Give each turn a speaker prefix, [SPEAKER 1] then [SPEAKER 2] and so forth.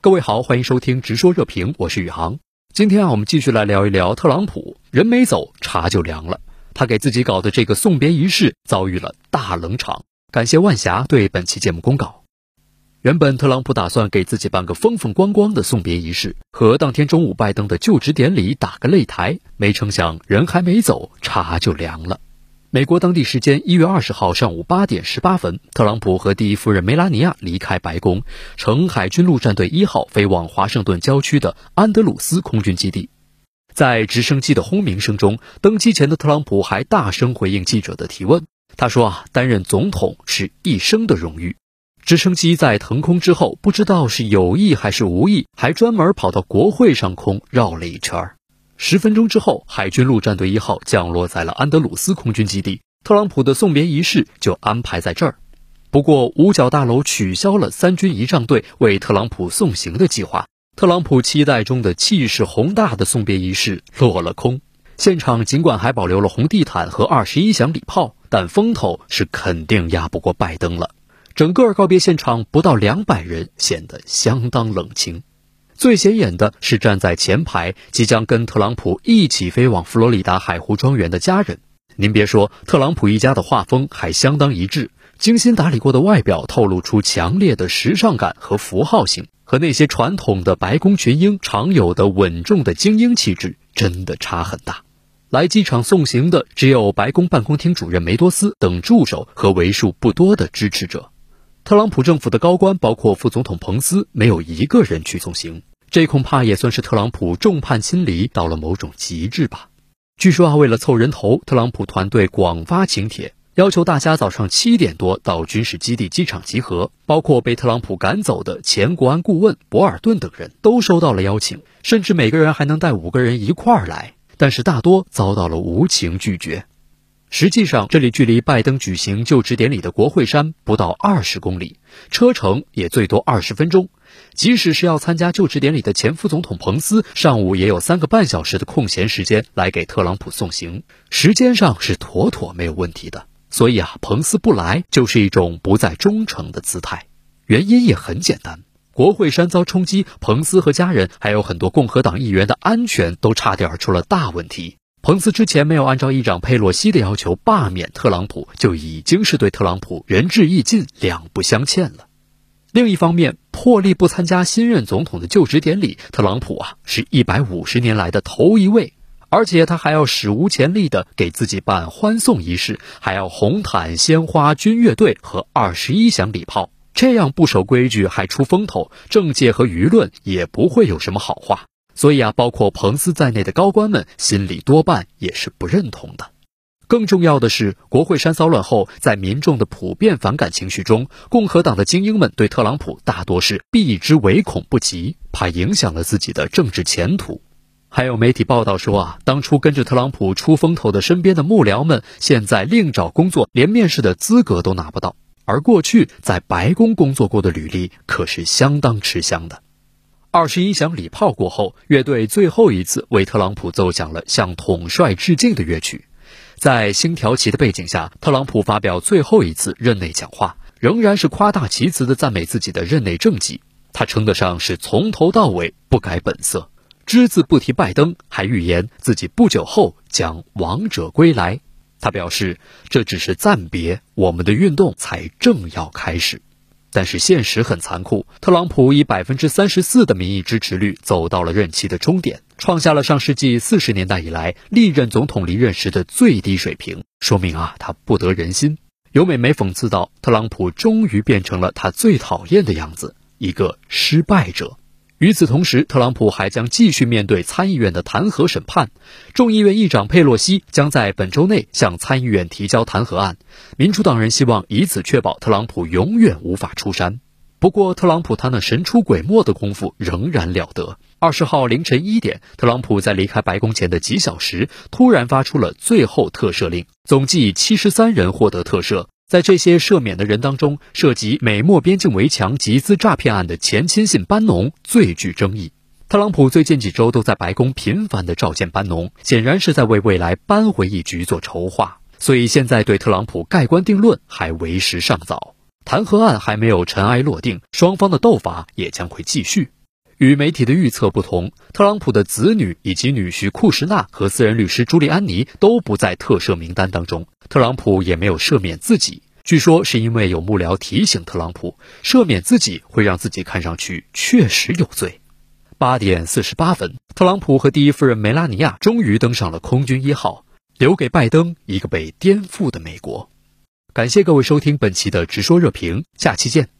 [SPEAKER 1] 各位好，欢迎收听直说热评，我是宇航。今天啊，我们继续来聊一聊特朗普。人没走，茶就凉了。他给自己搞的这个送别仪式遭遇了大冷场。感谢万霞对本期节目公告。原本特朗普打算给自己办个风风光光的送别仪式，和当天中午拜登的就职典礼打个擂台，没成想人还没走，茶就凉了。美国当地时间一月二十号上午八点十八分，特朗普和第一夫人梅拉尼亚离开白宫，乘海军陆战队一号飞往华盛顿郊区的安德鲁斯空军基地。在直升机的轰鸣声中，登机前的特朗普还大声回应记者的提问。他说：“啊，担任总统是一生的荣誉。”直升机在腾空之后，不知道是有意还是无意，还专门跑到国会上空绕了一圈儿。十分钟之后，海军陆战队一号降落在了安德鲁斯空军基地，特朗普的送别仪式就安排在这儿。不过，五角大楼取消了三军仪仗队为特朗普送行的计划，特朗普期待中的气势宏大的送别仪式落了空。现场尽管还保留了红地毯和二十一响礼炮，但风头是肯定压不过拜登了。整个告别现场不到两百人，显得相当冷清。最显眼的是站在前排即将跟特朗普一起飞往佛罗里达海湖庄园的家人。您别说，特朗普一家的画风还相当一致，精心打理过的外表透露出强烈的时尚感和符号性，和那些传统的白宫群英常有的稳重的精英气质真的差很大。来机场送行的只有白宫办公厅主任梅多斯等助手和为数不多的支持者。特朗普政府的高官，包括副总统彭斯，没有一个人去送行。这恐怕也算是特朗普众叛亲离到了某种极致吧。据说啊，为了凑人头，特朗普团队广发请帖，要求大家早上七点多到军事基地机场集合。包括被特朗普赶走的前国安顾问博尔顿等人都收到了邀请，甚至每个人还能带五个人一块儿来，但是大多遭到了无情拒绝。实际上，这里距离拜登举行就职典礼的国会山不到二十公里，车程也最多二十分钟。即使是要参加就职典礼的前副总统彭斯，上午也有三个半小时的空闲时间来给特朗普送行，时间上是妥妥没有问题的。所以啊，彭斯不来就是一种不再忠诚的姿态。原因也很简单，国会山遭冲击，彭斯和家人还有很多共和党议员的安全都差点出了大问题。彭斯之前没有按照议长佩洛西的要求罢免特朗普，就已经是对特朗普仁至义尽、两不相欠了。另一方面，破例不参加新任总统的就职典礼，特朗普啊是一百五十年来的头一位，而且他还要史无前例的给自己办欢送仪式，还要红毯、鲜花、军乐队和二十一响礼炮，这样不守规矩还出风头，政界和舆论也不会有什么好话。所以啊，包括彭斯在内的高官们心里多半也是不认同的。更重要的是，国会山骚乱后，在民众的普遍反感情绪中，共和党的精英们对特朗普大多是避之唯恐不及，怕影响了自己的政治前途。还有媒体报道说啊，当初跟着特朗普出风头的身边的幕僚们，现在另找工作，连面试的资格都拿不到。而过去在白宫工作过的履历可是相当吃香的。二十一响礼炮过后，乐队最后一次为特朗普奏响了向统帅致敬的乐曲。在星条旗的背景下，特朗普发表最后一次任内讲话，仍然是夸大其词的赞美自己的任内政绩。他称得上是从头到尾不改本色，只字不提拜登，还预言自己不久后将王者归来。他表示，这只是暂别，我们的运动才正要开始。但是现实很残酷，特朗普以百分之三十四的民意支持率走到了任期的终点，创下了上世纪四十年代以来历任总统离任时的最低水平，说明啊，他不得人心。有美媒讽刺道，特朗普终于变成了他最讨厌的样子，一个失败者。与此同时，特朗普还将继续面对参议院的弹劾审判。众议院议长佩洛西将在本周内向参议院提交弹劾案。民主党人希望以此确保特朗普永远无法出山。不过，特朗普他那神出鬼没的功夫仍然了得。二十号凌晨一点，特朗普在离开白宫前的几小时，突然发出了最后特赦令，总计七十三人获得特赦。在这些赦免的人当中，涉及美墨边境围墙集资诈骗案的前亲信班农最具争议。特朗普最近几周都在白宫频繁地召见班农，显然是在为未来扳回一局做筹划。所以现在对特朗普盖棺定论还为时尚早，弹劾案还没有尘埃落定，双方的斗法也将会继续。与媒体的预测不同，特朗普的子女以及女婿库什纳和私人律师朱利安尼都不在特赦名单当中，特朗普也没有赦免自己。据说是因为有幕僚提醒特朗普，赦免自己会让自己看上去确实有罪。八点四十八分，特朗普和第一夫人梅拉尼亚终于登上了空军一号，留给拜登一个被颠覆的美国。感谢各位收听本期的直说热评，下期见。